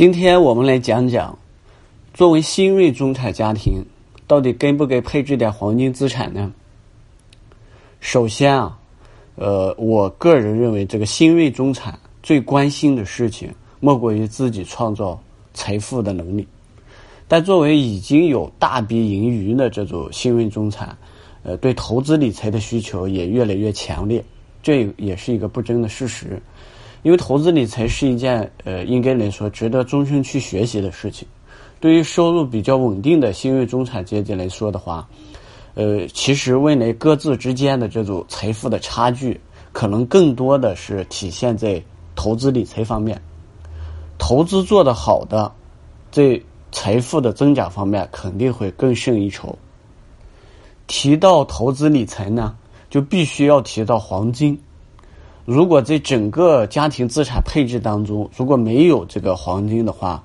今天我们来讲讲，作为新锐中产家庭，到底该不该配置点黄金资产呢？首先啊，呃，我个人认为，这个新锐中产最关心的事情，莫过于自己创造财富的能力。但作为已经有大笔盈余的这种新锐中产，呃，对投资理财的需求也越来越强烈，这也是一个不争的事实。因为投资理财是一件呃，应该来说值得终身去学习的事情。对于收入比较稳定的新锐中产阶级来说的话，呃，其实未来各自之间的这种财富的差距，可能更多的是体现在投资理财方面。投资做得好的，在财富的增长方面肯定会更胜一筹。提到投资理财呢，就必须要提到黄金。如果在整个家庭资产配置当中，如果没有这个黄金的话，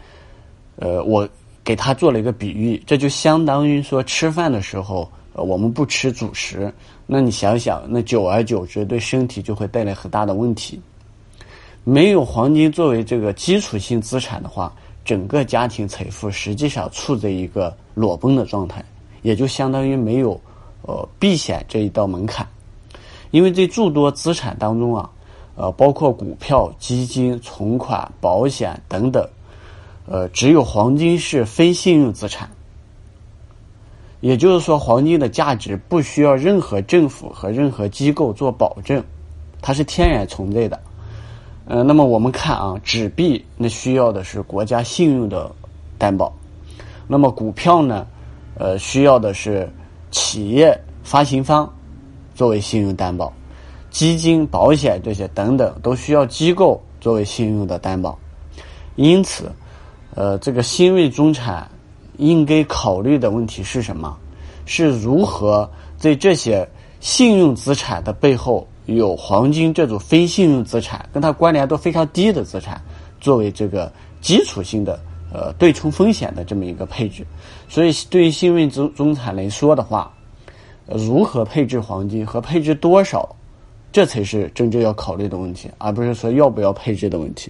呃，我给他做了一个比喻，这就相当于说吃饭的时候，呃，我们不吃主食，那你想想，那久而久之对身体就会带来很大的问题。没有黄金作为这个基础性资产的话，整个家庭财富实际上处在一个裸奔的状态，也就相当于没有呃避险这一道门槛，因为在诸多资产当中啊。呃，包括股票、基金、存款、保险等等，呃，只有黄金是非信用资产。也就是说，黄金的价值不需要任何政府和任何机构做保证，它是天然存在的。呃，那么我们看啊，纸币那需要的是国家信用的担保，那么股票呢，呃，需要的是企业发行方作为信用担保。基金、保险这些等等，都需要机构作为信用的担保。因此，呃，这个新锐中产应该考虑的问题是什么？是如何在这些信用资产的背后，有黄金这种非信用资产，跟它关联度非常低的资产，作为这个基础性的呃对冲风险的这么一个配置。所以，对于新锐中中产来说的话，如何配置黄金和配置多少？这才是真正要考虑的问题，而不是说要不要配置的问题。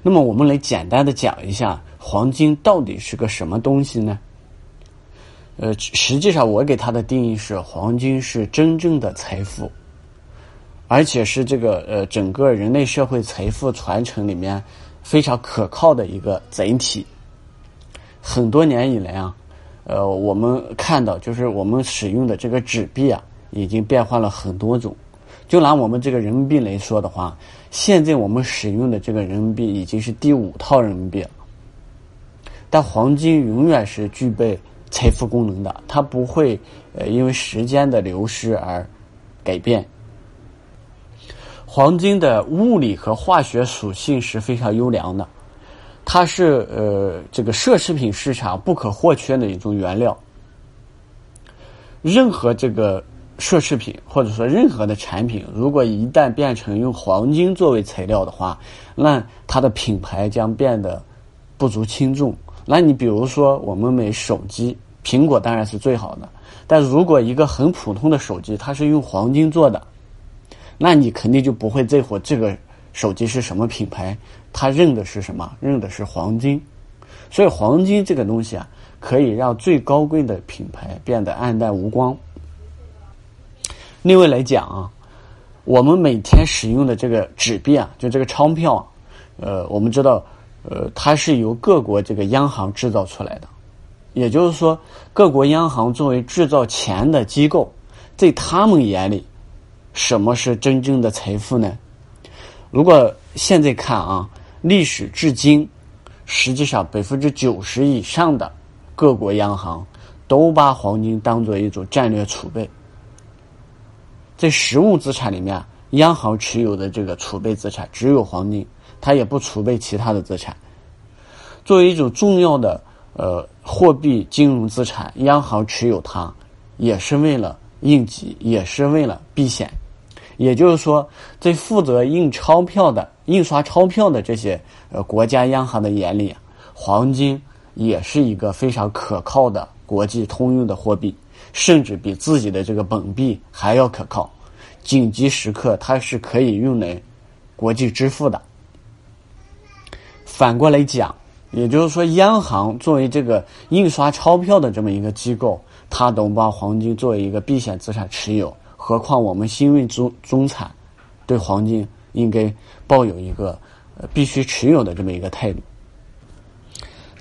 那么，我们来简单的讲一下黄金到底是个什么东西呢？呃，实际上我给它的定义是，黄金是真正的财富，而且是这个呃整个人类社会财富传承里面非常可靠的一个载体。很多年以来啊，呃，我们看到就是我们使用的这个纸币啊。已经变换了很多种，就拿我们这个人民币来说的话，现在我们使用的这个人民币已经是第五套人民币了。但黄金永远是具备财富功能的，它不会呃因为时间的流失而改变。黄金的物理和化学属性是非常优良的，它是呃这个奢侈品市场不可或缺的一种原料，任何这个。奢侈品或者说任何的产品，如果一旦变成用黄金作为材料的话，那它的品牌将变得不足轻重。那你比如说，我们买手机，苹果当然是最好的，但如果一个很普通的手机它是用黄金做的，那你肯定就不会在乎这个手机是什么品牌，它认的是什么？认的是黄金。所以，黄金这个东西啊，可以让最高贵的品牌变得黯淡无光。另外来讲啊，我们每天使用的这个纸币啊，就这个钞票啊，呃，我们知道，呃，它是由各国这个央行制造出来的，也就是说，各国央行作为制造钱的机构，在他们眼里，什么是真正的财富呢？如果现在看啊，历史至今，实际上百分之九十以上的各国央行都把黄金当做一种战略储备。在实物资产里面，央行持有的这个储备资产只有黄金，它也不储备其他的资产。作为一种重要的呃货币金融资产，央行持有它也是为了应急，也是为了避险。也就是说，在负责印钞票的、印刷钞票的这些呃国家央行的眼里，黄金也是一个非常可靠的国际通用的货币。甚至比自己的这个本币还要可靠，紧急时刻它是可以用来国际支付的。反过来讲，也就是说，央行作为这个印刷钞票的这么一个机构，它都把黄金作为一个避险资产持有，何况我们新锐中中产对黄金应该抱有一个必须持有的这么一个态度。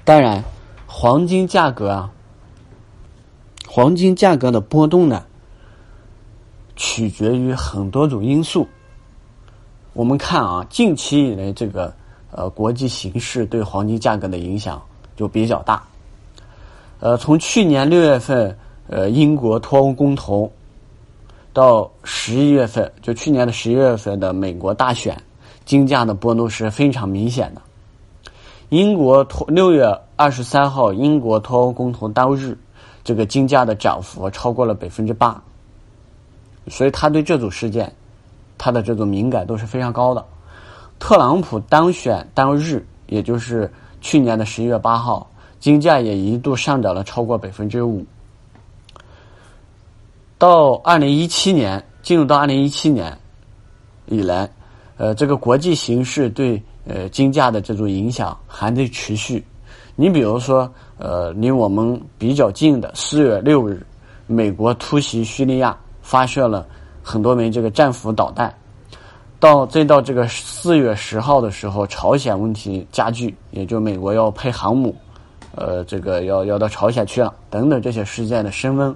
当然，黄金价格啊，黄金价格的波动呢，取决于很多种因素。我们看啊，近期以来这个呃国际形势对黄金价格的影响就比较大。呃，从去年六月份呃英国脱欧公投到十一月份，就去年的十一月份的美国大选，金价的波动是非常明显的。英国脱六月二十三号英国脱欧公投当日，这个金价的涨幅超过了百分之八，所以他对这组事件。他的这种敏感度是非常高的。特朗普当选当日，也就是去年的十一月八号，金价也一度上涨了超过百分之五。到二零一七年，进入到二零一七年以来，呃，这个国际形势对呃金价的这种影响还在持续。你比如说，呃，离我们比较近的四月六日，美国突袭叙利亚，发射了。很多枚这个战斧导弹，到再到这个四月十号的时候，朝鲜问题加剧，也就美国要派航母，呃，这个要要到朝鲜去了，等等这些事件的升温，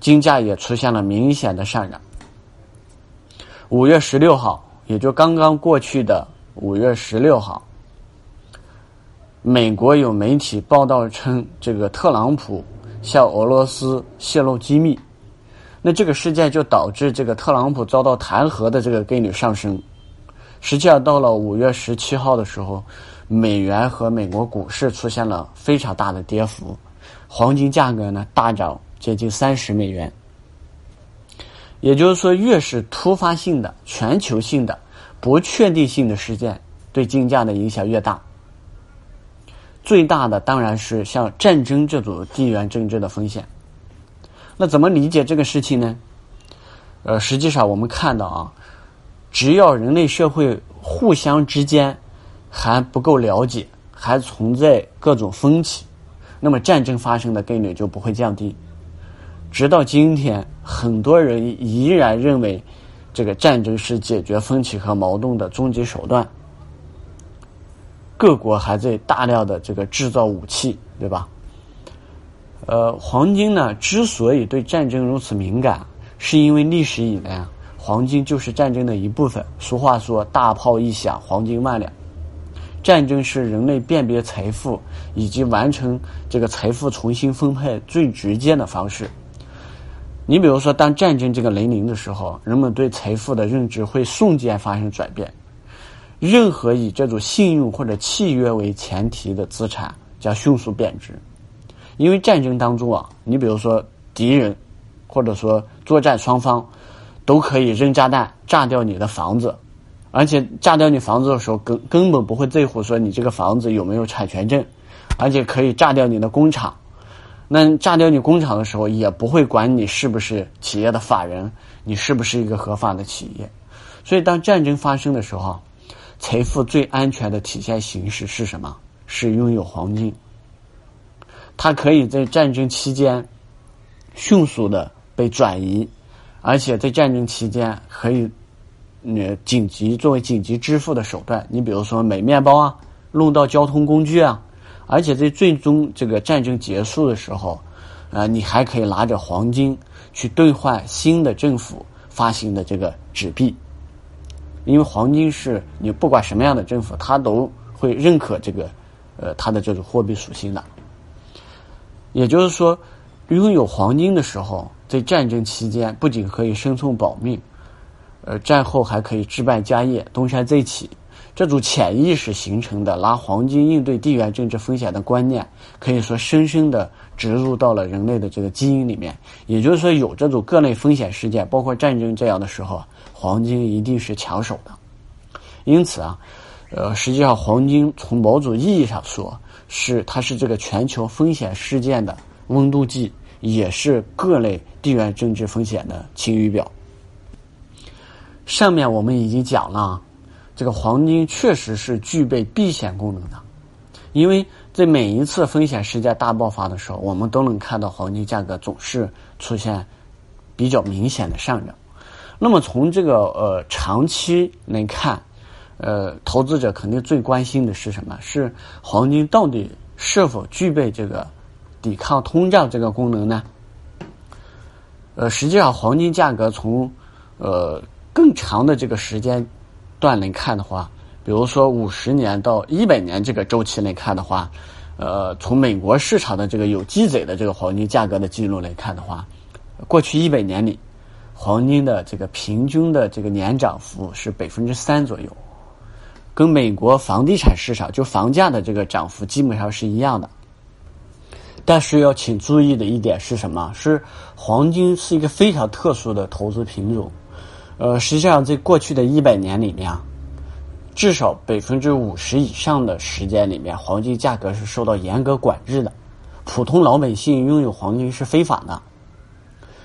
金价也出现了明显的上涨。五月十六号，也就刚刚过去的五月十六号，美国有媒体报道称，这个特朗普向俄罗斯泄露机密。那这个事件就导致这个特朗普遭到弹劾的这个概率上升。实际上，到了五月十七号的时候，美元和美国股市出现了非常大的跌幅，黄金价格呢大涨接近三十美元。也就是说，越是突发性的、全球性的、不确定性的事件，对金价的影响越大。最大的当然是像战争这种地缘政治的风险。那怎么理解这个事情呢？呃，实际上我们看到啊，只要人类社会互相之间还不够了解，还存在各种分歧，那么战争发生的概率就不会降低。直到今天，很多人依然认为这个战争是解决分歧和矛盾的终极手段。各国还在大量的这个制造武器，对吧？呃，黄金呢，之所以对战争如此敏感，是因为历史以来啊，黄金就是战争的一部分。俗话说“大炮一响，黄金万两”。战争是人类辨别财富以及完成这个财富重新分配最直接的方式。你比如说，当战争这个来临的时候，人们对财富的认知会瞬间发生转变。任何以这种信用或者契约为前提的资产将迅速贬值。因为战争当中啊，你比如说敌人，或者说作战双方，都可以扔炸弹炸掉你的房子，而且炸掉你房子的时候，根根本不会在乎说你这个房子有没有产权证，而且可以炸掉你的工厂。那炸掉你工厂的时候，也不会管你是不是企业的法人，你是不是一个合法的企业。所以，当战争发生的时候，财富最安全的体现形式是什么？是拥有黄金。它可以在战争期间迅速的被转移，而且在战争期间可以呃紧急作为紧急支付的手段。你比如说买面包啊，弄到交通工具啊，而且在最终这个战争结束的时候，啊，你还可以拿着黄金去兑换新的政府发行的这个纸币，因为黄金是你不管什么样的政府，它都会认可这个呃它的这种货币属性的。也就是说，拥有黄金的时候，在战争期间不仅可以生存保命，呃，战后还可以置办家业、东山再起。这种潜意识形成的拿黄金应对地缘政治风险的观念，可以说深深的植入到了人类的这个基因里面。也就是说，有这种各类风险事件，包括战争这样的时候，黄金一定是抢手的。因此啊，呃，实际上黄金从某种意义上说。是，它是这个全球风险事件的温度计，也是各类地缘政治风险的晴雨表。上面我们已经讲了，这个黄金确实是具备避险功能的，因为在每一次风险事件大爆发的时候，我们都能看到黄金价格总是出现比较明显的上涨。那么从这个呃长期来看，呃，投资者肯定最关心的是什么？是黄金到底是否具备这个抵抗通胀这个功能呢？呃，实际上黄金价格从呃更长的这个时间段来看的话，比如说五十年到一百年这个周期来看的话，呃，从美国市场的这个有记载的这个黄金价格的记录来看的话，过去一百年里。黄金的这个平均的这个年涨幅是百分之三左右，跟美国房地产市场就房价的这个涨幅基本上是一样的。但是要请注意的一点是什么？是黄金是一个非常特殊的投资品种。呃，实际上在过去的一百年里面，至少百分之五十以上的时间里面，黄金价格是受到严格管制的，普通老百姓拥有黄金是非法的。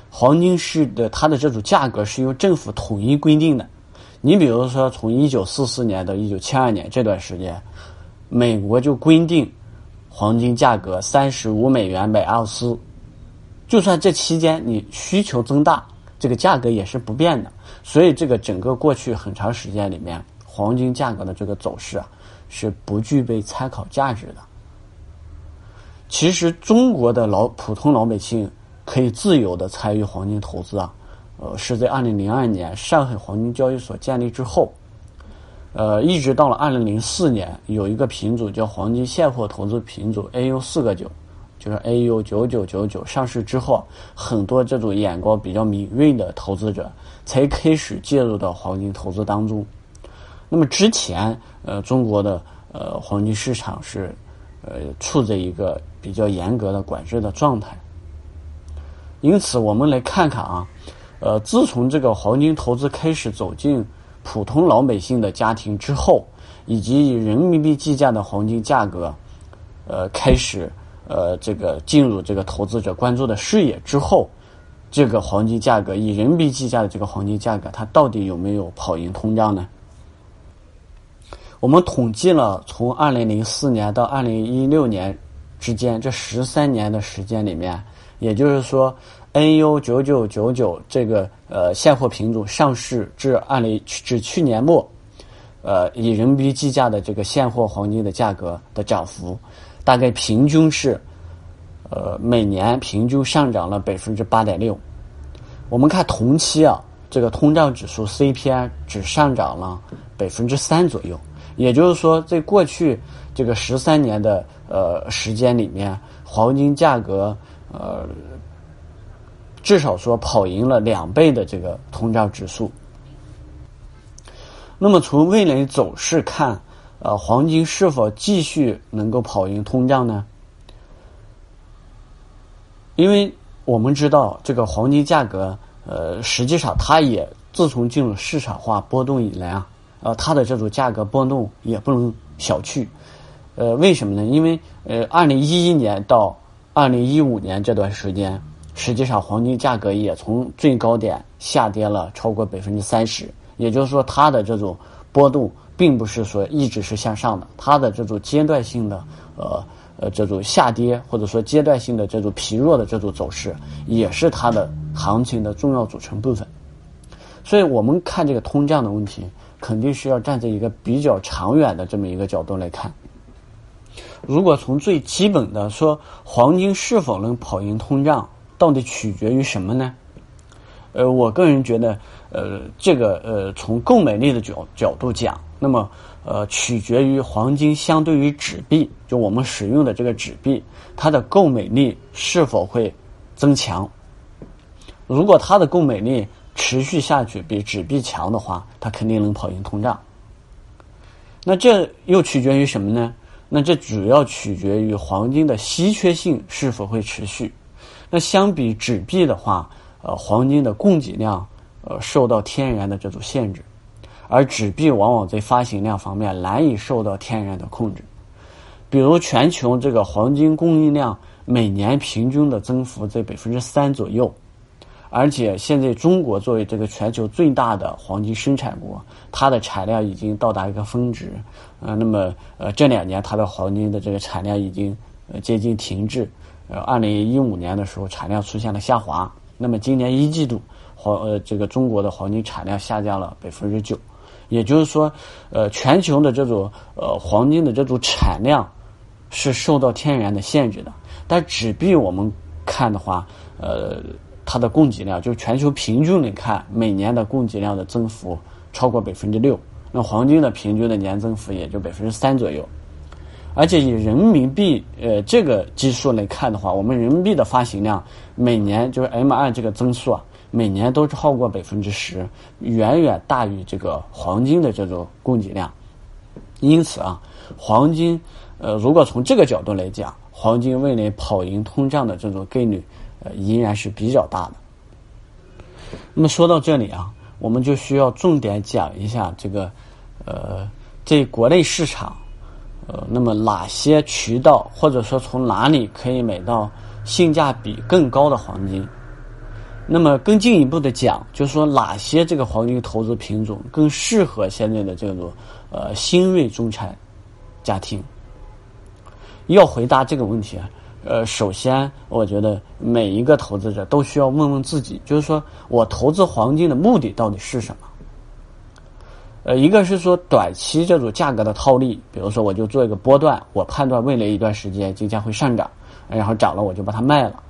黄金是的，它的这种价格是由政府统一规定的。你比如说，从一九四四年到一九七二年这段时间，美国就规定黄金价格三十五美元每盎司。就算这期间你需求增大，这个价格也是不变的。所以，这个整个过去很长时间里面，黄金价格的这个走势啊，是不具备参考价值的。其实，中国的老普通老百姓。可以自由的参与黄金投资啊，呃，是在二零零二年上海黄金交易所建立之后，呃，一直到了二零零四年，有一个品种叫黄金现货投资品种 AU 四个九，就是 AU 九九九九上市之后，很多这种眼光比较敏锐的投资者才开始介入到黄金投资当中。那么之前，呃，中国的呃黄金市场是呃处在一个比较严格的管制的状态。因此，我们来看看啊，呃，自从这个黄金投资开始走进普通老百姓的家庭之后，以及以人民币计价的黄金价格，呃，开始呃这个进入这个投资者关注的视野之后，这个黄金价格以人民币计价的这个黄金价格，它到底有没有跑赢通胀呢？我们统计了从二零零四年到二零一六年之间这十三年的时间里面。也就是说，NU 九九九九这个呃现货品种上市至二零至去年末，呃以人民币计价的这个现货黄金的价格的涨幅，大概平均是，呃每年平均上涨了百分之八点六。我们看同期啊，这个通胀指数 CPI 只上涨了百分之三左右。也就是说，在过去这个十三年的呃时间里面，黄金价格。呃，至少说跑赢了两倍的这个通胀指数。那么从未来走势看，呃，黄金是否继续能够跑赢通胀呢？因为我们知道，这个黄金价格，呃，实际上它也自从进入市场化波动以来啊，呃，它的这种价格波动也不能小觑。呃，为什么呢？因为呃，二零一一年到二零一五年这段时间，实际上黄金价格也从最高点下跌了超过百分之三十，也就是说，它的这种波动并不是说一直是向上的，它的这种阶段性的呃呃这种下跌或者说阶段性的这种疲弱的这种走势，也是它的行情的重要组成部分。所以我们看这个通胀的问题，肯定是要站在一个比较长远的这么一个角度来看。如果从最基本的说，黄金是否能跑赢通胀，到底取决于什么呢？呃，我个人觉得，呃，这个呃，从购买力的角角度讲，那么呃，取决于黄金相对于纸币，就我们使用的这个纸币，它的购买力是否会增强。如果它的购买力持续下去比纸币强的话，它肯定能跑赢通胀。那这又取决于什么呢？那这主要取决于黄金的稀缺性是否会持续。那相比纸币的话，呃，黄金的供给量呃受到天然的这种限制，而纸币往往在发行量方面难以受到天然的控制。比如全球这个黄金供应量每年平均的增幅在百分之三左右，而且现在中国作为这个全球最大的黄金生产国，它的产量已经到达一个峰值，呃，那么呃这两年它的黄金的这个产量已经呃接近停滞，呃，二零一五年的时候产量出现了下滑，那么今年一季度黄呃这个中国的黄金产量下降了百分之九，也就是说，呃全球的这种呃黄金的这种产量是受到天然的限制的，但纸币我们看的话，呃。它的供给量就是全球平均来看，每年的供给量的增幅超过百分之六。那黄金的平均的年增幅也就百分之三左右。而且以人民币呃这个基数来看的话，我们人民币的发行量每年就是 M 二这个增速啊，每年都超过百分之十，远远大于这个黄金的这种供给量。因此啊，黄金呃如果从这个角度来讲，黄金未来跑赢通胀的这种概率。呃，依然是比较大的。那么说到这里啊，我们就需要重点讲一下这个，呃，这国内市场，呃，那么哪些渠道或者说从哪里可以买到性价比更高的黄金？那么更进一步的讲，就是说哪些这个黄金投资品种更适合现在的这种呃新锐中产家庭？要回答这个问题啊。呃，首先，我觉得每一个投资者都需要问问自己，就是说我投资黄金的目的到底是什么？呃，一个是说短期这种价格的套利，比如说我就做一个波段，我判断未来一段时间金价会上涨，然后涨了我就把它卖了。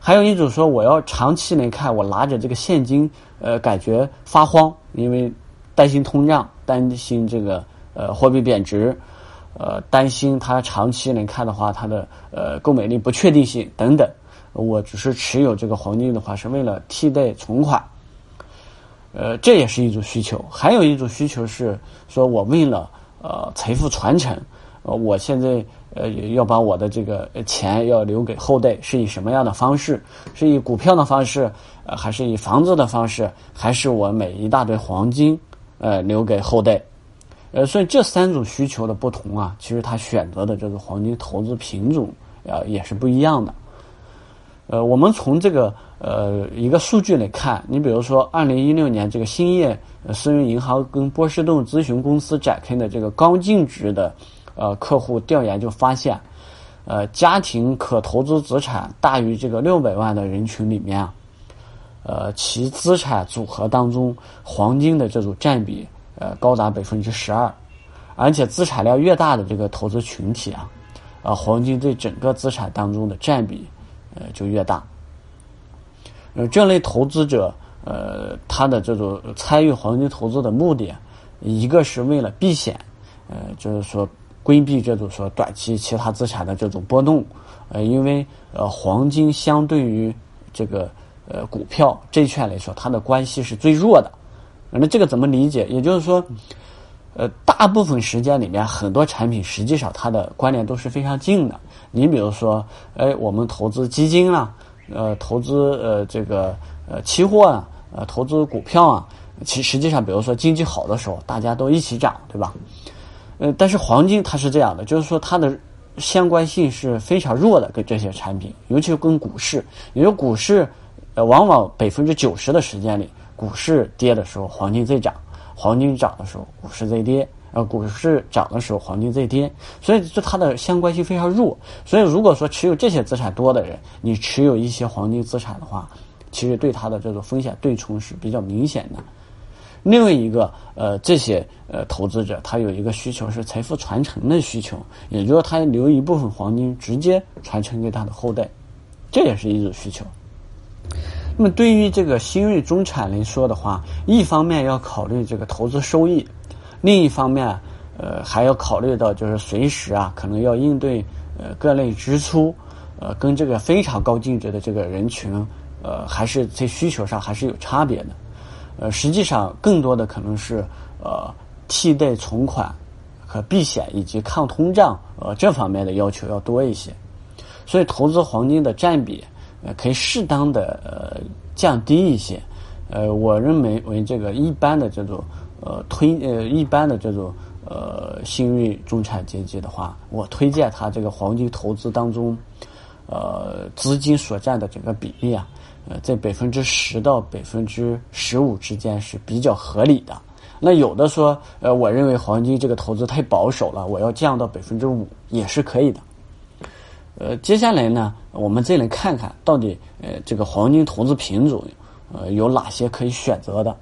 还有一种说我要长期来看，我拿着这个现金，呃，感觉发慌，因为担心通胀，担心这个呃货币贬值。呃，担心它长期来看的话，它的呃购买力不确定性等等。我只是持有这个黄金的话，是为了替代存款。呃，这也是一种需求。还有一种需求是说，我为了呃财富传承，呃，我现在呃要把我的这个钱要留给后代，是以什么样的方式？是以股票的方式，呃，还是以房子的方式，还是我每一大堆黄金，呃，留给后代？呃，所以这三种需求的不同啊，其实他选择的这个黄金投资品种啊也是不一样的。呃，我们从这个呃一个数据来看，你比如说二零一六年这个兴业私人银行跟波士顿咨询公司展开的这个高净值的呃客户调研就发现，呃家庭可投资资产大于这个六百万的人群里面啊，呃其资产组合当中黄金的这种占比。呃，高达百分之十二，而且资产量越大的这个投资群体啊，啊，黄金对整个资产当中的占比，呃，就越大。呃，这类投资者，呃，他的这种参与黄金投资的目的，一个是为了避险，呃，就是说规避这种说短期其他资产的这种波动，呃，因为呃，黄金相对于这个呃股票、债券来说，它的关系是最弱的。那这个怎么理解？也就是说，呃，大部分时间里面，很多产品实际上它的关联都是非常近的。你比如说，哎，我们投资基金啊，呃，投资呃这个呃期货啊，呃，投资股票啊，其实际上，比如说经济好的时候，大家都一起涨，对吧？呃，但是黄金它是这样的，就是说它的相关性是非常弱的，跟这些产品，尤其是跟股市，因为股市呃往往百分之九十的时间里。股市跌的时候，黄金在涨；黄金涨的时候，股市在跌。呃，股市涨的时候，黄金在跌。所以，这它的相关性非常弱。所以，如果说持有这些资产多的人，你持有一些黄金资产的话，其实对它的这种风险对冲是比较明显的。另外一个，呃，这些呃投资者他有一个需求是财富传承的需求，也就是他留一部分黄金直接传承给他的后代，这也是一种需求。那么对于这个新锐中产来说的话，一方面要考虑这个投资收益，另一方面，呃，还要考虑到就是随时啊，可能要应对呃各类支出，呃，跟这个非常高净值的这个人群，呃，还是在需求上还是有差别的，呃，实际上更多的可能是呃替代存款和避险以及抗通胀呃这方面的要求要多一些，所以投资黄金的占比。呃，可以适当的呃降低一些，呃，我认为为这个一般的这种呃推呃一般的这种呃新锐中产阶级的话，我推荐他这个黄金投资当中，呃资金所占的整个比例啊，呃在百分之十到百分之十五之间是比较合理的。那有的说，呃，我认为黄金这个投资太保守了，我要降到百分之五也是可以的。呃，接下来呢，我们再来看看到底呃这个黄金投资品种呃有哪些可以选择的。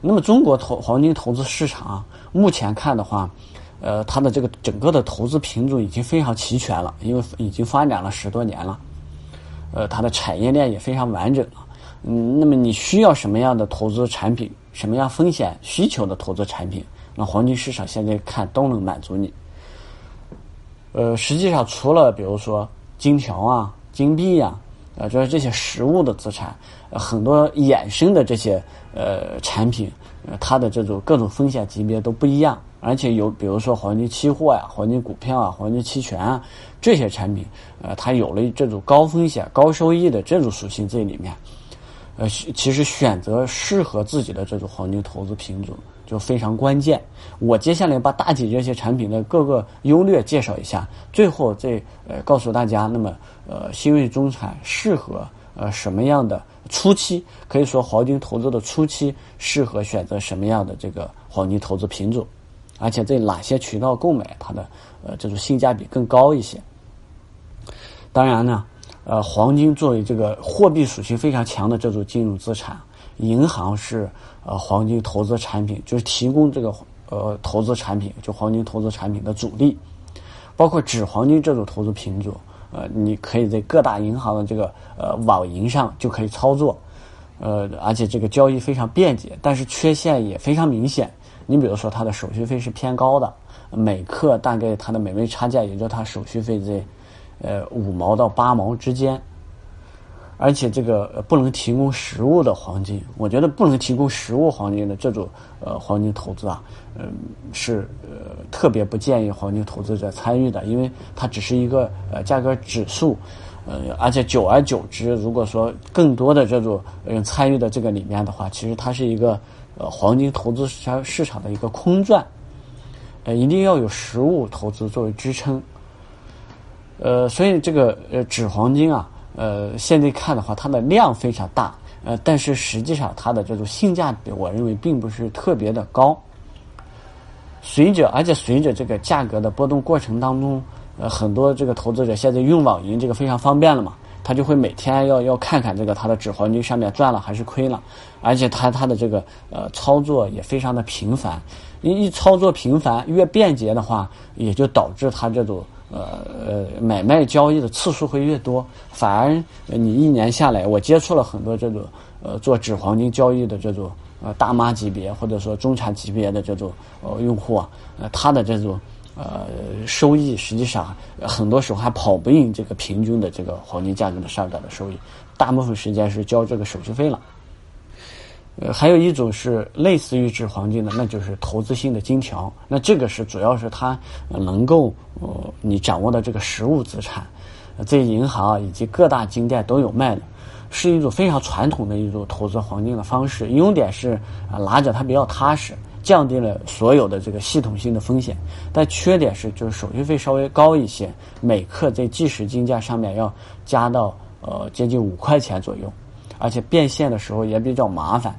那么中国投黄金投资市场啊，目前看的话。呃，它的这个整个的投资品种已经非常齐全了，因为已经发展了十多年了。呃，它的产业链也非常完整了。嗯，那么你需要什么样的投资产品，什么样风险需求的投资产品，那黄金市场现在看都能满足你。呃，实际上除了比如说金条啊、金币呀，呃，就是这些实物的资产，很多衍生的这些呃产品，呃，它的这种各种风险级别都不一样。而且有，比如说黄金期货呀、黄金股票啊、黄金期权啊这些产品，呃，它有了这种高风险、高收益的这种属性在里面。呃，其实选择适合自己的这种黄金投资品种就非常关键。我接下来把大体这些产品的各个优劣介绍一下，最后再呃告诉大家，那么呃新锐中产适合呃什么样的初期，可以说黄金投资的初期适合选择什么样的这个黄金投资品种。而且在哪些渠道购买，它的呃这种性价比更高一些。当然呢，呃，黄金作为这个货币属性非常强的这种金融资产，银行是呃黄金投资产品，就是提供这个呃投资产品，就黄金投资产品的主力。包括纸黄金这种投资品种，呃，你可以在各大银行的这个呃网银上就可以操作，呃，而且这个交易非常便捷，但是缺陷也非常明显。你比如说，它的手续费是偏高的，每克大概它的每枚差价，也就它手续费在呃五毛到八毛之间。而且这个不能提供实物的黄金，我觉得不能提供实物黄金的这种呃黄金投资啊，嗯，是呃特别不建议黄金投资者参与的，因为它只是一个呃价格指数，呃，而且久而久之，如果说更多的这种人参与的这个里面的话，其实它是一个。呃，黄金投资市场市场的一个空转，呃，一定要有实物投资作为支撑。呃，所以这个呃纸黄金啊，呃，现在看的话，它的量非常大，呃，但是实际上它的这种性价比，我认为并不是特别的高。随着而且随着这个价格的波动过程当中，呃，很多这个投资者现在用网银这个非常方便了嘛。他就会每天要要看看这个他的纸黄金上面赚了还是亏了，而且他他的这个呃操作也非常的频繁，一一操作频繁越便捷的话，也就导致他这种呃呃买卖交易的次数会越多，反而你一年下来，我接触了很多这种呃做纸黄金交易的这种呃大妈级别或者说中产级别的这种呃用户啊，呃他的这种。呃，收益实际上很多时候还跑不赢这个平均的这个黄金价格的上涨的收益，大部分时间是交这个手续费了。呃，还有一种是类似于纸黄金的，那就是投资性的金条。那这个是主要是它能够呃你掌握的这个实物资产，在银行以及各大金店都有卖的，是一种非常传统的一种投资黄金的方式。优点是啊拿着它比较踏实。降低了所有的这个系统性的风险，但缺点是就是手续费稍微高一些，每克在计时金价上面要加到呃接近五块钱左右，而且变现的时候也比较麻烦。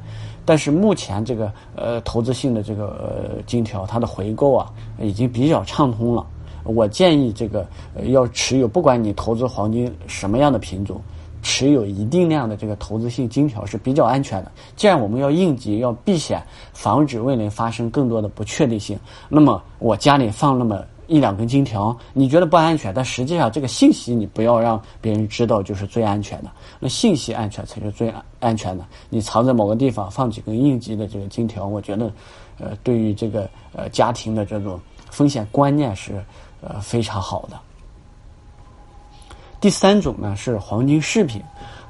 但是目前这个呃投资性的这个呃金条，它的回购啊已经比较畅通了。我建议这个要持有，不管你投资黄金什么样的品种。持有一定量的这个投资性金条是比较安全的。既然我们要应急、要避险，防止未来发生更多的不确定性，那么我家里放那么一两根金条，你觉得不安全？但实际上这个信息你不要让别人知道，就是最安全的。那信息安全才是最安安全的。你藏在某个地方放几根应急的这个金条，我觉得，呃，对于这个呃家庭的这种风险观念是呃非常好的。第三种呢是黄金饰品，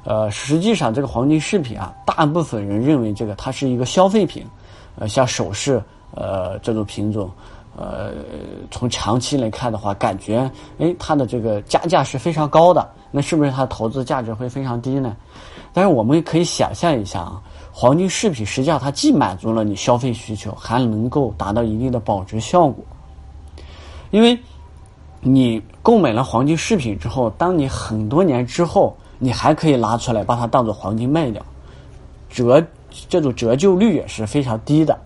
呃，实际上这个黄金饰品啊，大部分人认为这个它是一个消费品，呃，像首饰，呃，这种品种，呃，从长期来看的话，感觉，哎，它的这个加价是非常高的，那是不是它投资价值会非常低呢？但是我们可以想象一下啊，黄金饰品实际上它既满足了你消费需求，还能够达到一定的保值效果，因为你。购买了黄金饰品之后，当你很多年之后，你还可以拿出来把它当做黄金卖掉，折这种折旧率也是非常低的。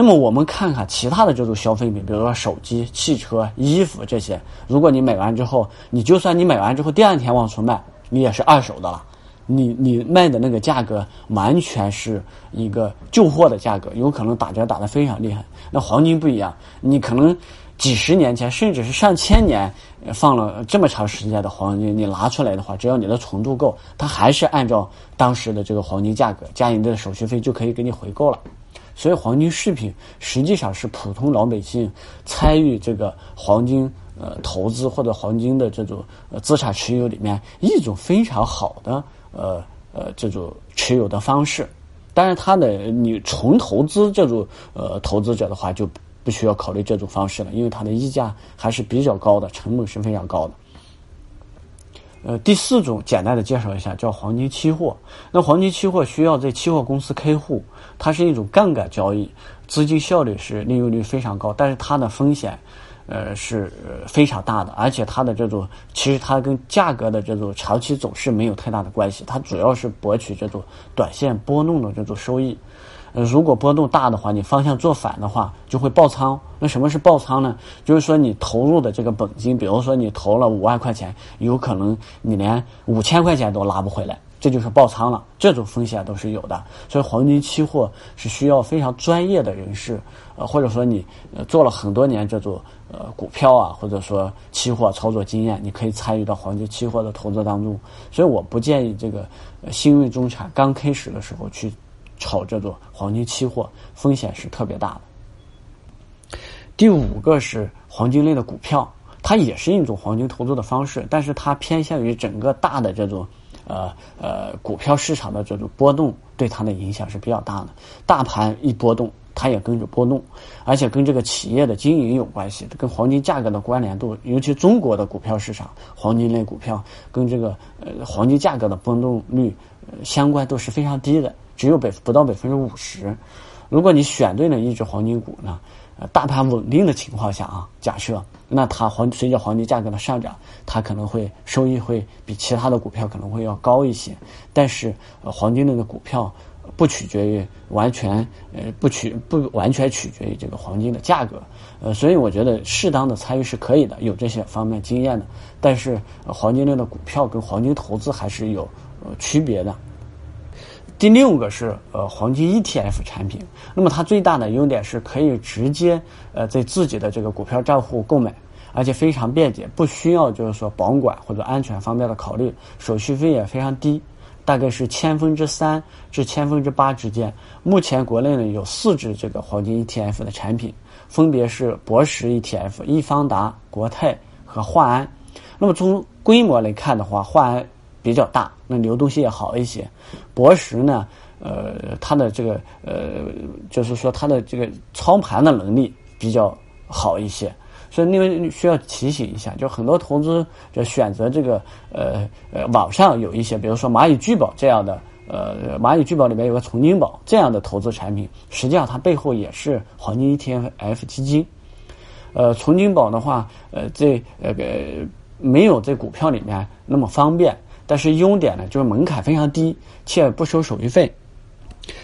那么我们看看其他的这种消费品，比如说手机、汽车、衣服这些，如果你买完之后，你就算你买完之后第二天往出卖，你也是二手的了。你你卖的那个价格完全是一个旧货的价格，有可能打折打得非常厉害。那黄金不一样，你可能几十年前甚至是上千年放了这么长时间的黄金，你拿出来的话，只要你的纯度够，它还是按照当时的这个黄金价格加你的手续费就可以给你回购了。所以黄金饰品实际上是普通老百姓参与这个黄金呃投资或者黄金的这种呃资产持有里面一种非常好的。呃呃，这种持有的方式，当然，它的你纯投资这种呃投资者的话，就不需要考虑这种方式了，因为它的溢价还是比较高的，成本是非常高的。呃，第四种简单的介绍一下，叫黄金期货。那黄金期货需要在期货公司开户，它是一种杠杆交易，资金效率是利用率非常高，但是它的风险。呃，是非常大的，而且它的这种其实它跟价格的这种长期走势没有太大的关系，它主要是博取这种短线波动的这种收益。如果波动大的话，你方向做反的话，就会爆仓。那什么是爆仓呢？就是说你投入的这个本金，比如说你投了五万块钱，有可能你连五千块钱都拉不回来。这就是爆仓了，这种风险都是有的，所以黄金期货是需要非常专业的人士，呃，或者说你呃做了很多年这种呃股票啊，或者说期货操作经验，你可以参与到黄金期货的投资当中。所以我不建议这个新锐中产刚开始的时候去炒这种黄金期货，风险是特别大的。第五个是黄金类的股票，它也是一种黄金投资的方式，但是它偏向于整个大的这种。呃呃，股票市场的这种波动对它的影响是比较大的。大盘一波动，它也跟着波动，而且跟这个企业的经营有关系，跟黄金价格的关联度，尤其中国的股票市场，黄金类股票跟这个呃黄金价格的波动率相关度是非常低的，只有百不到百分之五十。如果你选对了一只黄金股呢？呃，大盘稳定的情况下啊，假设那它黄随着黄金价格的上涨，它可能会收益会比其他的股票可能会要高一些。但是，黄金类的股票不取决于完全呃不取不完全取决于这个黄金的价格，呃，所以我觉得适当的参与是可以的，有这些方面经验的。但是，黄金类的股票跟黄金投资还是有呃区别的。第六个是呃黄金 ETF 产品，那么它最大的优点是可以直接呃在自己的这个股票账户购买，而且非常便捷，不需要就是说保管或者安全方面的考虑，手续费也非常低，大概是千分之三至千分之八之间。目前国内呢有四只这个黄金 ETF 的产品，分别是博时 ETF、易方达、国泰和华安。那么从规模来看的话，华安。比较大，那流动性也好一些。博时呢，呃，它的这个呃，就是说它的这个操盘的能力比较好一些。所以，另外需要提醒一下，就很多投资者选择这个呃呃，网上有一些，比如说蚂蚁聚宝这样的，呃，蚂蚁聚宝里面有个崇金宝这样的投资产品，实际上它背后也是黄金 ETF 基金。呃，崇金宝的话，呃，这呃没有在股票里面那么方便。但是优点呢，就是门槛非常低，且不收手续费。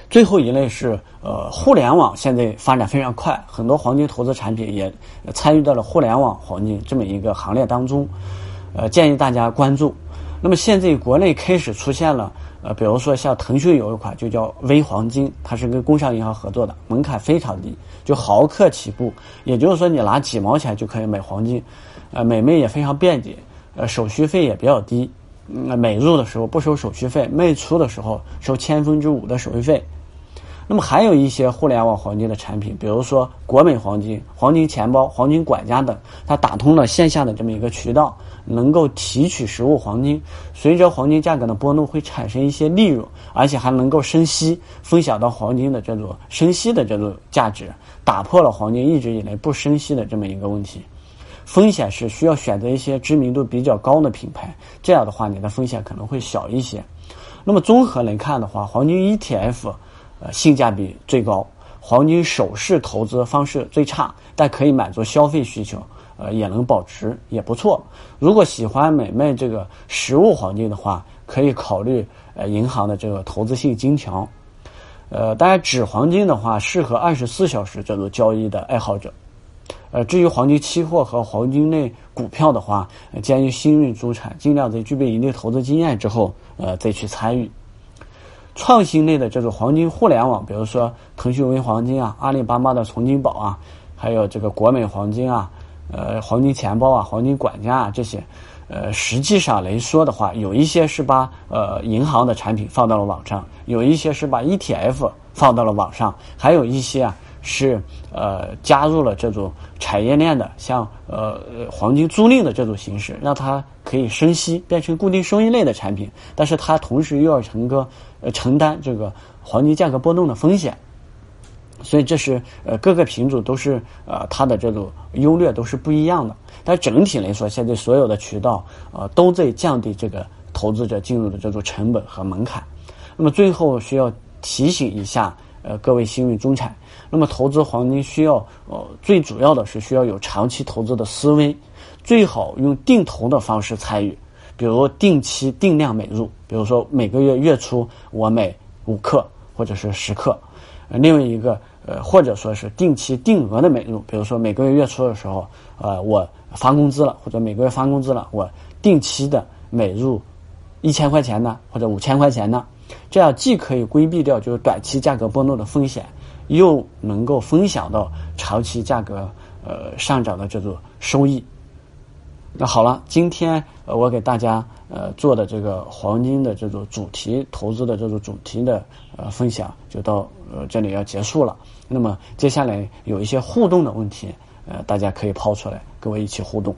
最后一类是呃，互联网现在发展非常快，很多黄金投资产品也参与到了互联网黄金这么一个行列当中，呃，建议大家关注。那么现在国内开始出现了，呃，比如说像腾讯有一款就叫微黄金，它是跟工商银行合作的，门槛非常低，就毫克起步，也就是说你拿几毛钱就可以买黄金，呃，买卖也非常便捷，呃，手续费也比较低。买入的时候不收手续费，卖出的时候收千分之五的手续费。那么还有一些互联网黄金的产品，比如说国美黄金、黄金钱包、黄金管家等，它打通了线下的这么一个渠道，能够提取实物黄金。随着黄金价格的波动，会产生一些利润，而且还能够生息，分享到黄金的这种生息的这种价值，打破了黄金一直以来不生息的这么一个问题。风险是需要选择一些知名度比较高的品牌，这样的话你的风险可能会小一些。那么综合来看的话，黄金 ETF，呃，性价比最高；黄金首饰投资方式最差，但可以满足消费需求，呃也能保值，也不错。如果喜欢买卖这个实物黄金的话，可以考虑呃银行的这个投资性金条。呃，当然纸黄金的话，适合二十四小时这种交易的爱好者。呃，至于黄金期货和黄金类股票的话，建议新锐资产尽量在具备一定投资经验之后，呃，再去参与。创新类的这种黄金互联网，比如说腾讯微黄金啊、阿里巴巴的从金宝啊，还有这个国美黄金啊、呃黄金钱包啊、黄金管家啊这些，呃，实际上来说的话，有一些是把呃银行的产品放到了网上，有一些是把 ETF 放到了网上，还有一些啊是呃加入了这种产业链的，像呃黄金租赁的这种形式，让它可以生息，变成固定收益类的产品，但是它同时又要成个。呃，承担这个黄金价格波动的风险，所以这是呃各个品种都是呃它的这种优劣都是不一样的。但整体来说，现在所有的渠道呃都在降低这个投资者进入的这种成本和门槛。那么最后需要提醒一下呃各位幸运中产，那么投资黄金需要呃最主要的是需要有长期投资的思维，最好用定投的方式参与。比如定期定量买入，比如说每个月月初我买五克或者是十克，呃，另外一个呃或者说是定期定额的买入，比如说每个月月初的时候，呃，我发工资了或者每个月发工资了，我定期的买入一千块钱的或者五千块钱的，这样既可以规避掉就是短期价格波动的风险，又能够分享到长期价格呃上涨的这种收益。那好了，今天呃我给大家呃做的这个黄金的这种主题投资的这种主题的呃分享就到呃这里要结束了。那么接下来有一些互动的问题，呃大家可以抛出来，跟我一起互动。